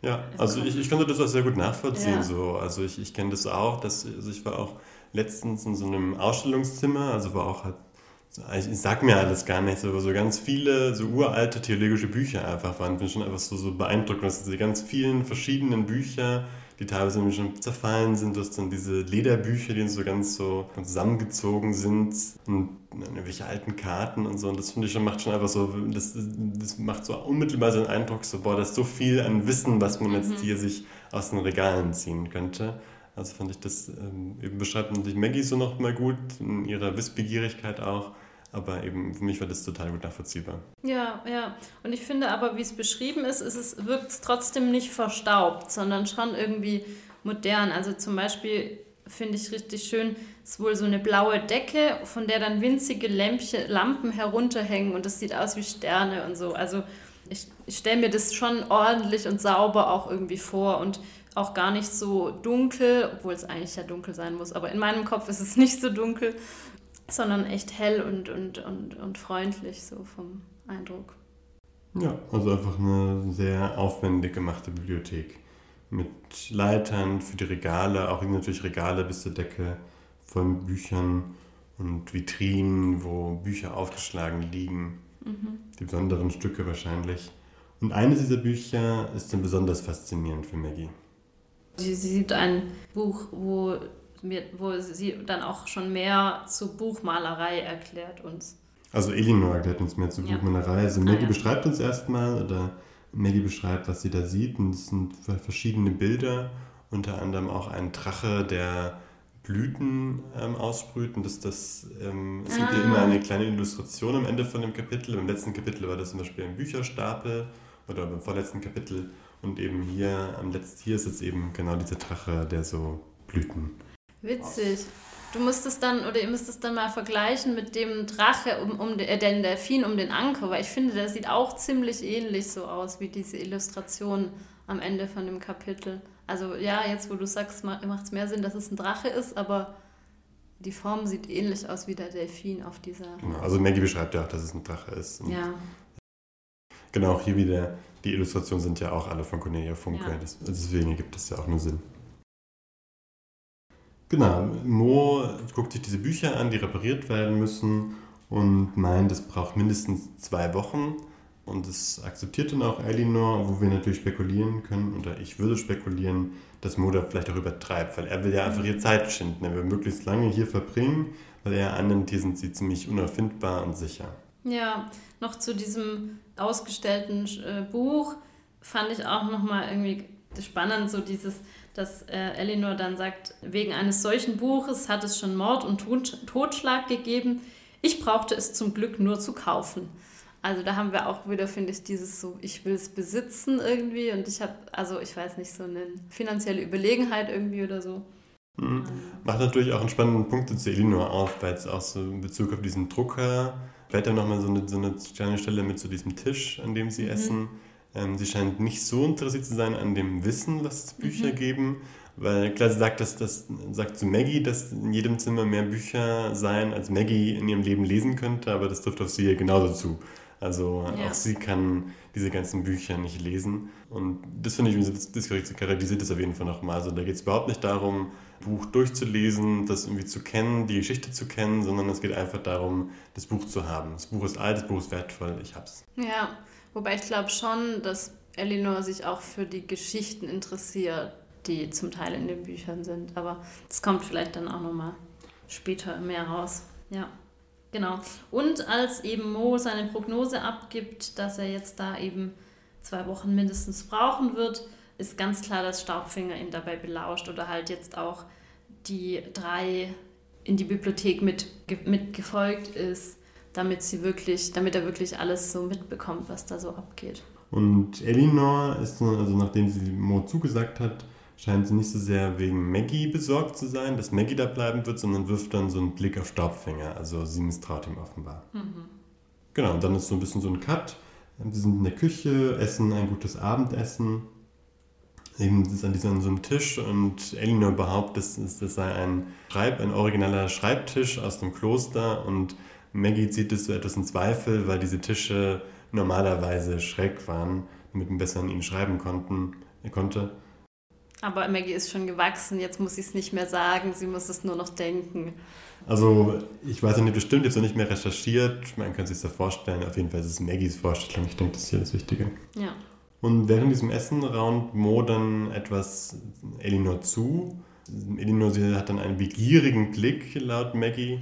Ja, also ich, ich konnte das auch sehr gut nachvollziehen. Ja. So. Also ich, ich kenne das auch, dass, also ich war auch letztens in so einem Ausstellungszimmer, also war auch halt, ich sag mir alles gar nicht, aber so ganz viele so uralte theologische Bücher einfach waren, bin schon einfach so, so beeindruckend, dass diese ganz vielen verschiedenen Bücher die teilweise nämlich schon zerfallen sind. Du hast dann diese Lederbücher, die so ganz so zusammengezogen sind und irgendwelche alten Karten und so. Und das finde ich schon, macht schon einfach so, das, das macht so unmittelbar so einen Eindruck, so, boah, da ist so viel an Wissen, was man jetzt mhm. hier sich aus den Regalen ziehen könnte. Also fand ich das, ähm, eben beschreibt natürlich Maggie so noch mal gut, in ihrer Wissbegierigkeit auch. Aber eben für mich war das total gut nachvollziehbar. Ja, ja. Und ich finde aber, wie es beschrieben ist, ist es, wirkt es trotzdem nicht verstaubt, sondern schon irgendwie modern. Also zum Beispiel finde ich richtig schön, ist wohl so eine blaue Decke, von der dann winzige Lämpchen, Lampen herunterhängen und das sieht aus wie Sterne und so. Also ich, ich stelle mir das schon ordentlich und sauber auch irgendwie vor und auch gar nicht so dunkel, obwohl es eigentlich ja dunkel sein muss, aber in meinem Kopf ist es nicht so dunkel, sondern echt hell und, und, und, und freundlich, so vom Eindruck. Ja, also einfach eine sehr aufwendig gemachte Bibliothek. Mit Leitern für die Regale, auch natürlich Regale bis zur Decke von Büchern und Vitrinen, wo Bücher aufgeschlagen liegen. Mhm. Die besonderen Stücke wahrscheinlich. Und eines dieser Bücher ist dann besonders faszinierend für Maggie. Sie sieht ein Buch, wo wo sie dann auch schon mehr zur Buchmalerei erklärt uns. Also Elinor erklärt uns mehr zur ja. Buchmalerei. Also Maggie ah, ja. beschreibt uns erstmal, oder Maggie beschreibt, was sie da sieht. Und es sind verschiedene Bilder, unter anderem auch ein Drache, der Blüten ähm, aussprüht und das, das ähm, es gibt Ah. ja immer eine kleine Illustration am Ende von dem Kapitel. Im letzten Kapitel war das zum Beispiel ein Bücherstapel oder beim vorletzten Kapitel und eben hier am letzten hier ist jetzt eben genau dieser Drache, der so Blüten. Witzig. Du musst es dann, oder ihr müsst es dann mal vergleichen mit dem Drache, um, um äh, den Delfin um den Anker, weil ich finde, der sieht auch ziemlich ähnlich so aus wie diese Illustration am Ende von dem Kapitel. Also ja, jetzt wo du sagst, macht es mehr Sinn, dass es ein Drache ist, aber die Form sieht ähnlich aus wie der Delfin auf dieser. Genau. Also Maggie beschreibt ja auch, dass es ein Drache ist. Ja, Genau, auch hier wieder, die Illustrationen sind ja auch alle von Cornelia Funke, Ja. deswegen ergibt das ja auch nur Sinn. Genau, Mo guckt sich diese Bücher an, die repariert werden müssen und meint, es braucht mindestens zwei Wochen und das akzeptiert dann auch Elinor, wo wir natürlich spekulieren können, oder ich würde spekulieren, dass Mo da vielleicht auch übertreibt, weil er will ja einfach ihre Zeit schinden, er will möglichst lange hier verbringen, weil er annimmt, hier sind sie ziemlich unerfindbar und sicher. Ja, noch zu diesem ausgestellten äh, Buch fand ich auch nochmal irgendwie spannend, so dieses, dass äh, Elinor dann sagt, wegen eines solchen Buches hat es schon Mord und Totschlag gegeben. Ich brauchte es zum Glück nur zu kaufen. Also da haben wir auch wieder, finde ich, dieses so, ich will es besitzen irgendwie und ich habe, also ich weiß nicht, so eine finanzielle Überlegenheit irgendwie oder so. Mhm. Macht natürlich auch einen spannenden Punkt zu Elinor auf, weil es auch so in Bezug auf diesen Drucker, später nochmal so eine, so eine kleine Stelle mit so diesem Tisch, an dem sie Mhm. essen. Ähm, sie scheint nicht so interessiert zu sein an dem Wissen, was Bücher Mhm. geben, weil klar, sie sagt, dass, das, sagt zu Maggie, dass in jedem Zimmer mehr Bücher seien, als Maggie in ihrem Leben lesen könnte, aber das trifft auf sie ja genauso zu. Also Ja. auch sie kann diese ganzen Bücher nicht lesen. Und das finde ich, das, das charakterisiert das auf jeden Fall nochmal. Also da geht es überhaupt nicht darum, Buch durchzulesen, das irgendwie zu kennen, die Geschichte zu kennen, sondern es geht einfach darum, das Buch zu haben. Das Buch ist alt, das Buch ist wertvoll, ich hab's. Ja, wobei ich glaube schon, dass Elinor sich auch für die Geschichten interessiert, die zum Teil in den Büchern sind. Aber das kommt vielleicht dann auch nochmal später mehr raus. Ja, genau. Und als eben Mo seine Prognose abgibt, dass er jetzt da eben zwei Wochen mindestens brauchen wird, ist ganz klar, dass Staubfinger ihn dabei belauscht oder halt jetzt auch die drei in die Bibliothek mit, mitgefolgt ist damit sie wirklich, damit er wirklich alles so mitbekommt, was da so abgeht. Und Elinor ist, so- also nachdem sie Mo zugesagt hat, scheint sie nicht so sehr wegen Maggie besorgt zu sein, dass Maggie da bleiben wird, sondern wirft dann so einen Blick auf Staubfänger. Also sie misstraut ihm offenbar. Genau, und dann ist so ein bisschen so ein Cut. Sie sind in der Küche, essen ein gutes Abendessen. Eben ist an diesem an so einem Tisch und Elinor behauptet, das, das sei ein Schreib, ein originaler Schreibtisch aus dem Kloster und Maggie zieht es so etwas in Zweifel, weil diese Tische normalerweise schräg waren, damit man besser an ihnen schreiben konnten, konnte. Aber Maggie ist schon gewachsen, jetzt muss sie es nicht mehr sagen, sie muss es nur noch denken. Also, ich weiß ja nicht bestimmt, ich habe es noch nicht mehr recherchiert. Man kann sich das ja vorstellen. Auf jeden Fall ist es Maggies Vorstellung. Ich denke, das ist hier das Wichtige. Ja. Und während diesem Essen raunt Mo dann etwas Elinor zu. Elinor sie hat dann einen begierigen Blick, laut Maggie.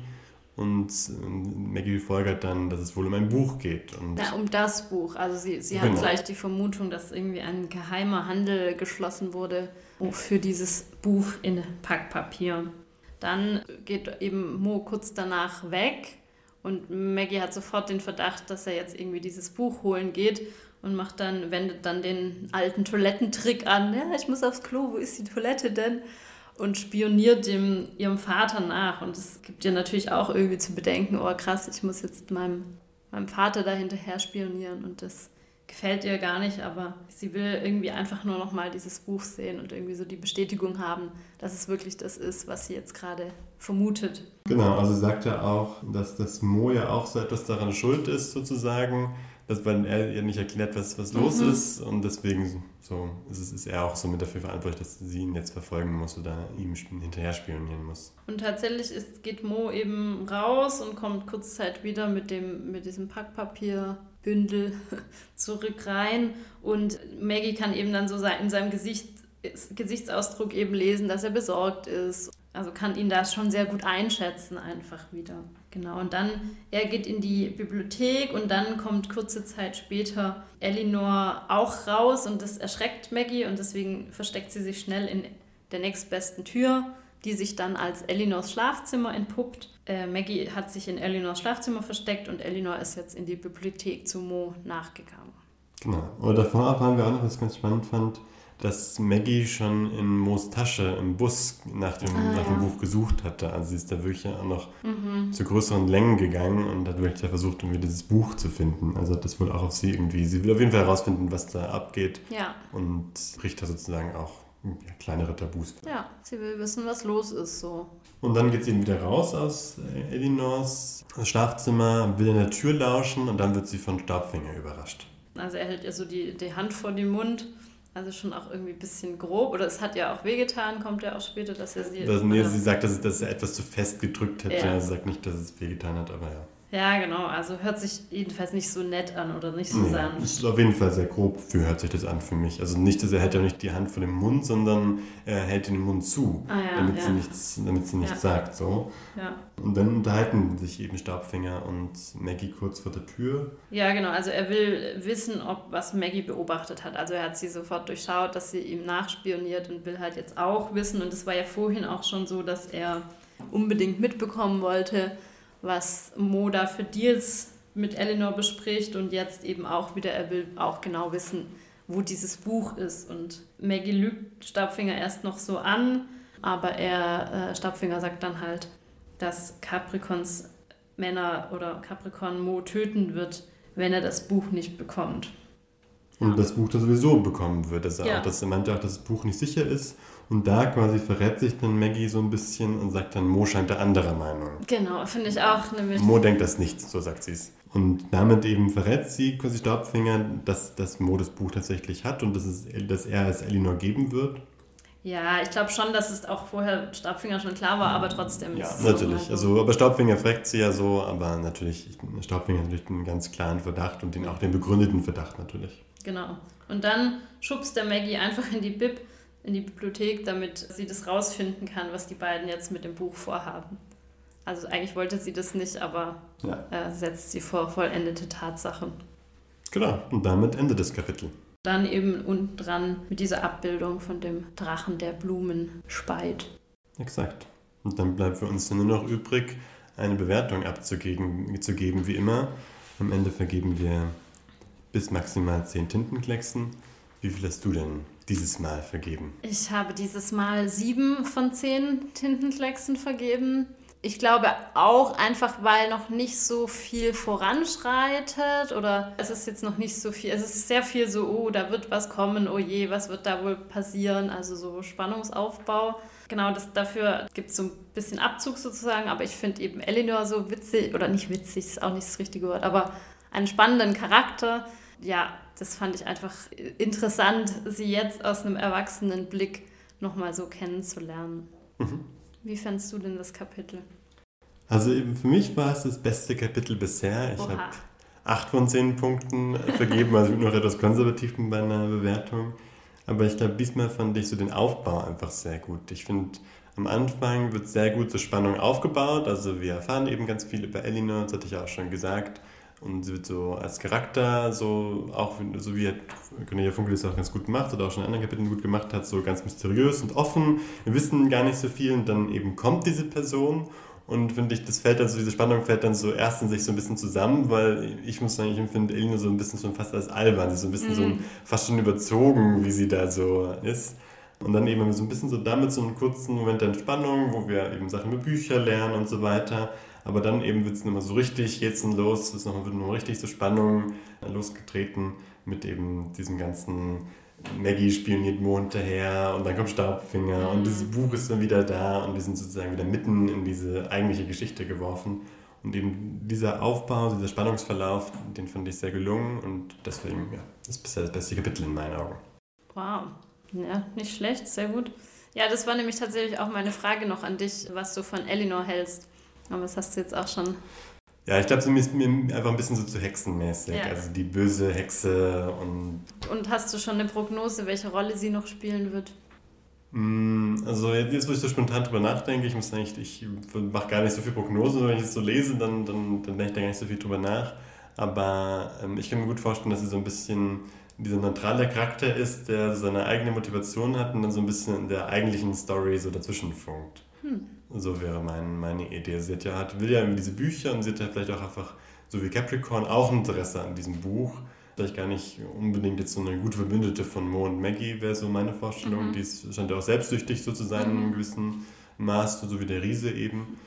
Und ähm, Maggie folgert dann, dass es wohl um ein Buch geht. Und ja, um das Buch. Also sie, sie hat Genau. gleich die Vermutung, dass irgendwie ein geheimer Handel geschlossen wurde für dieses Buch in Packpapier. Dann geht eben Mo kurz danach weg und Maggie hat sofort den Verdacht, dass er jetzt irgendwie dieses Buch holen geht und macht dann, wendet dann den alten Toilettentrick an. Ja, ich muss aufs Klo, wo ist die Toilette denn? Und spioniert dem, ihrem Vater nach. Und es gibt ihr natürlich auch irgendwie zu bedenken, oh krass, ich muss jetzt meinem, meinem Vater da hinterher spionieren. Und das gefällt ihr gar nicht, aber sie will irgendwie einfach nur noch mal dieses Buch sehen und irgendwie so die Bestätigung haben, dass es wirklich das ist, was sie jetzt gerade vermutet. Genau, also sagt ja auch, dass das Mo ja auch so etwas daran schuld ist, sozusagen, dass er ihr nicht erklärt, was, was los Mhm. ist und deswegen so ist, es, ist er auch so mit dafür verantwortlich, dass sie ihn jetzt verfolgen muss oder ihm hinterher spionieren muss. Und tatsächlich ist, geht Mo eben raus und kommt kurz Zeit wieder mit, dem, mit diesem Packpapierbündel zurück rein. Und Maggie kann eben dann so in seinem Gesicht, Gesichtsausdruck eben lesen, dass er besorgt ist. Also kann ihn da schon sehr gut einschätzen, einfach wieder. Genau, und dann, er geht in die Bibliothek und dann kommt kurze Zeit später Elinor auch raus und das erschreckt Maggie und deswegen versteckt sie sich schnell in der nächstbesten Tür die sich dann als Elinors Schlafzimmer entpuppt. Äh, Maggie hat sich in Elinors Schlafzimmer versteckt und Elinor ist jetzt in die Bibliothek zu Mo nachgegangen. Genau. Aber davor erfahren wir auch noch, was ich ganz spannend fand, dass Maggie schon in Moos Tasche im Bus nach dem, Ah, nach dem ja. Buch gesucht hatte. Also sie ist da wirklich auch noch Mhm. zu größeren Längen gegangen und hat wirklich versucht, irgendwie dieses Buch zu finden. Also hat das wohl auch auf sie irgendwie, sie will auf jeden Fall herausfinden, was da abgeht Ja, und bricht da sozusagen auch ja, kleinere Tabus. ja, sie will wissen, was los ist so. Und dann geht sie eben wieder raus aus äh, Elinors Schlafzimmer, will in der Tür lauschen und dann wird sie von Staubfinger überrascht. Also er hält ihr so die, die Hand vor den Mund. Also schon auch irgendwie ein bisschen grob. Oder es hat ja auch wehgetan, kommt ja auch später, dass er sie... Das, nee, sie sagt, dass, dass er etwas zu fest gedrückt hätte. Ja. Sie sagt nicht, dass es wehgetan hat, aber ja. Ja, genau. Also hört sich jedenfalls nicht so nett an oder nicht so Nee, sanft. ist auf jeden Fall sehr grob für hört sich das an für mich. Also nicht, dass er hält ja nicht die Hand vor dem Mund, sondern er hält den Mund zu, Ah ja, damit, ja. sie nichts, damit sie nichts Ja. sagt. So. Ja. Und dann unterhalten sich eben Staubfinger und Maggie kurz vor der Tür. ja, genau. Also er will wissen, ob was Maggie beobachtet hat. Also er hat sie sofort durchschaut, dass sie ihm nachspioniert und will halt jetzt auch wissen. Und es war ja vorhin auch schon so, dass er unbedingt mitbekommen wollte, was Mo da für Deals mit Eleanor bespricht und jetzt eben auch wieder, er will auch genau wissen, wo dieses Buch ist. Und Maggie lügt Staubfinger erst noch so an, aber er, äh, Staubfinger sagt dann halt, dass Capricorns Männer oder Capricorn Mo töten wird, wenn er das Buch nicht bekommt. Und Ja. das Buch das sowieso bekommen wird. Dass er, Ja. auch, dass er meinte auch, dass das Buch nicht sicher ist. Und da quasi verrät sich dann Maggie so ein bisschen und sagt dann, Mo scheint der anderer Meinung. Genau, finde ich auch nämlich. Mo denkt das nicht, so sagt sie es. Und damit eben verrät sie quasi Staubfinger, dass, dass Mo das Buch tatsächlich hat und dass, es, dass er es Elinor geben wird. Ja, ich glaube schon, dass es auch vorher Staubfinger schon klar war, aber trotzdem. Ja, natürlich. so. Also, aber Staubfinger fragt sie ja so, aber natürlich, Staubfinger hat natürlich einen ganz klaren Verdacht und den, auch den begründeten Verdacht natürlich. Genau. Und dann schubst der Maggie einfach in die Bib, in die Bibliothek, damit sie das rausfinden kann, was die beiden jetzt mit dem Buch vorhaben. Also eigentlich wollte sie das nicht, aber Ja. äh, setzt sie vor vollendete Tatsachen. Genau. Und damit endet das Kapitel. Dann eben unten dran mit dieser Abbildung von dem Drachen, der Blumen speit. Exakt. Und dann bleibt für uns nur noch übrig, eine Bewertung abzugeben, zu geben, wie immer. Am Ende vergeben wir bis maximal 10 Tintenklecksen. Wie viel hast du denn dieses Mal vergeben? Ich habe dieses Mal sieben von zehn Tintenklecksen vergeben. Ich glaube auch einfach, weil noch nicht so viel voranschreitet oder es ist jetzt noch nicht so viel, es ist sehr viel so, oh, da wird was kommen, oh je, was wird da wohl passieren, also so Spannungsaufbau. Genau, das, dafür gibt es so ein bisschen Abzug sozusagen, aber ich finde eben Eleanor so witzig, oder nicht witzig, ist auch nicht das richtige Wort, aber einen spannenden Charakter. Ja, das fand ich einfach interessant, sie jetzt aus einem erwachsenen Blick nochmal so kennenzulernen. Mhm. Wie fandst du denn das Kapitel? Also eben für mich war es das beste Kapitel bisher. Ich habe 8 von 10 Punkten vergeben, also ich bin noch etwas konservativ bei einer Bewertung. Aber ich glaube, diesmal fand ich so den Aufbau einfach sehr gut. Ich finde, am Anfang wird sehr gut zur Spannung aufgebaut. Also wir erfahren eben ganz viel über Elinor, das hatte ich ja auch schon gesagt. Und sie wird so als Charakter, so auch so wie Cornelia Funkel das auch ganz gut gemacht oder auch schon in anderen Kapiteln gut gemacht hat, so ganz mysteriös und offen. Wir wissen gar nicht so viel und dann eben kommt diese Person und finde ich, das fällt dann so, diese Spannung fällt dann so erst in sich so ein bisschen zusammen, weil ich muss sagen, ich empfinde Elinor so ein bisschen schon fast als albern. Sie ist so ein bisschen so ein, fast schon überzogen, wie sie da so ist. Und dann eben so ein bisschen so damit so einen kurzen Moment der Entspannung, wo wir eben Sachen mit Bücher lernen und so weiter. Aber dann eben wird es nochmal so richtig, dann los, es wird nochmal richtig so Spannung losgetreten mit eben diesem ganzen Maggie spioniert Mo hinterher und dann kommt Staubfinger und dieses Buch ist dann wieder da und wir sind sozusagen wieder mitten in diese eigentliche Geschichte geworfen. Und eben dieser Aufbau, dieser Spannungsverlauf, den fand ich sehr gelungen und deswegen, ja, das ist bisher das beste Kapitel in meinen Augen. Wow. Ja, nicht schlecht, sehr gut. Ja, das war nämlich tatsächlich auch meine Frage noch an dich, was du von Eleanor hältst. Aber das hast du jetzt auch schon. Ja, ich glaube, sie ist mir einfach ein bisschen so zu hexenmäßig. Ja. Also die böse Hexe und Und hast du schon eine Prognose, welche Rolle sie noch spielen wird? Mm, Also jetzt, wo ich so spontan drüber nachdenke, ich muss sagen, ich, ich mache gar nicht so viel Prognosen, wenn ich es so lese, dann, dann, dann denke ich da gar nicht so viel drüber nach. Aber ähm, ich kann mir gut vorstellen, dass sie so ein bisschen dieser neutrale Charakter ist, der seine eigene Motivation hat und dann so ein bisschen in der eigentlichen Story so dazwischen funkt. Hm. So wäre mein, meine Idee. Sie hat ja, hat, will ja diese Bücher und sie hat ja vielleicht auch einfach, so wie Capricorn, auch Interesse an diesem Buch. Vielleicht gar nicht unbedingt jetzt so eine gute Verbündete von Mo und Maggie wäre so meine Vorstellung. Mhm. Die ist, scheint ja auch selbstsüchtig so zu sein mhm. in einem mhm. gewissen Maß, so wie der Riese eben.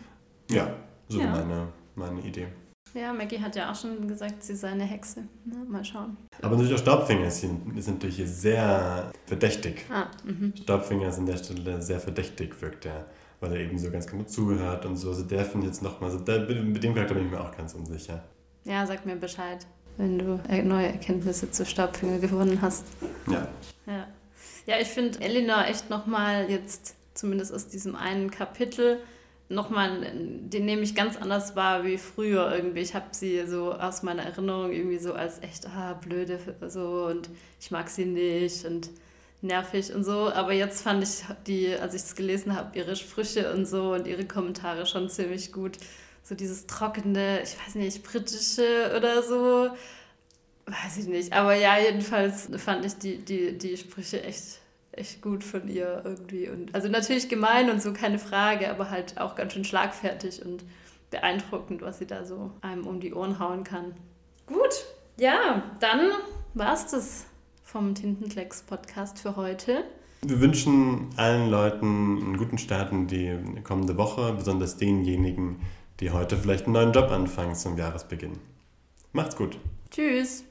Ja, so ja. Meine, meine Idee. Ja, Maggie hat ja auch schon gesagt, sie sei eine Hexe. Na, mal schauen. Aber natürlich auch Staubfinger ist, ist natürlich sehr verdächtig. Ah, mhm. Staubfinger ist an der Stelle sehr verdächtig, wirkt er, weil er eben so ganz genau zuhört und so. Also der finde ich jetzt nochmal, so, mit dem Charakter bin ich mir auch ganz unsicher. Ja, sag mir Bescheid, wenn du neue Erkenntnisse zu Staubfinger gewonnen hast. Ja. Ja, ja ich finde Elinor echt nochmal jetzt, zumindest aus diesem einen Kapitel, nochmal, den nehme ich ganz anders wahr wie früher irgendwie. Ich habe sie so aus meiner Erinnerung irgendwie so als echt ah, blöde so und ich mag sie nicht und nervig und so. Aber jetzt fand ich die, als ich es gelesen habe, ihre Sprüche und so und ihre Kommentare schon ziemlich gut. So dieses trockene, ich weiß nicht, britische oder so. Weiß ich nicht. Aber ja, jedenfalls fand ich die, die, die Sprüche echt echt gut von ihr irgendwie. Und, also natürlich gemein und so, keine Frage, aber halt auch ganz schön schlagfertig und beeindruckend, was sie da so einem um die Ohren hauen kann. Gut, ja, dann war es das vom Tintenklecks-Podcast für heute. Wir wünschen allen Leuten einen guten Start in die kommende Woche, besonders denjenigen, die heute vielleicht einen neuen Job anfangen zum Jahresbeginn. Macht's gut. Tschüss.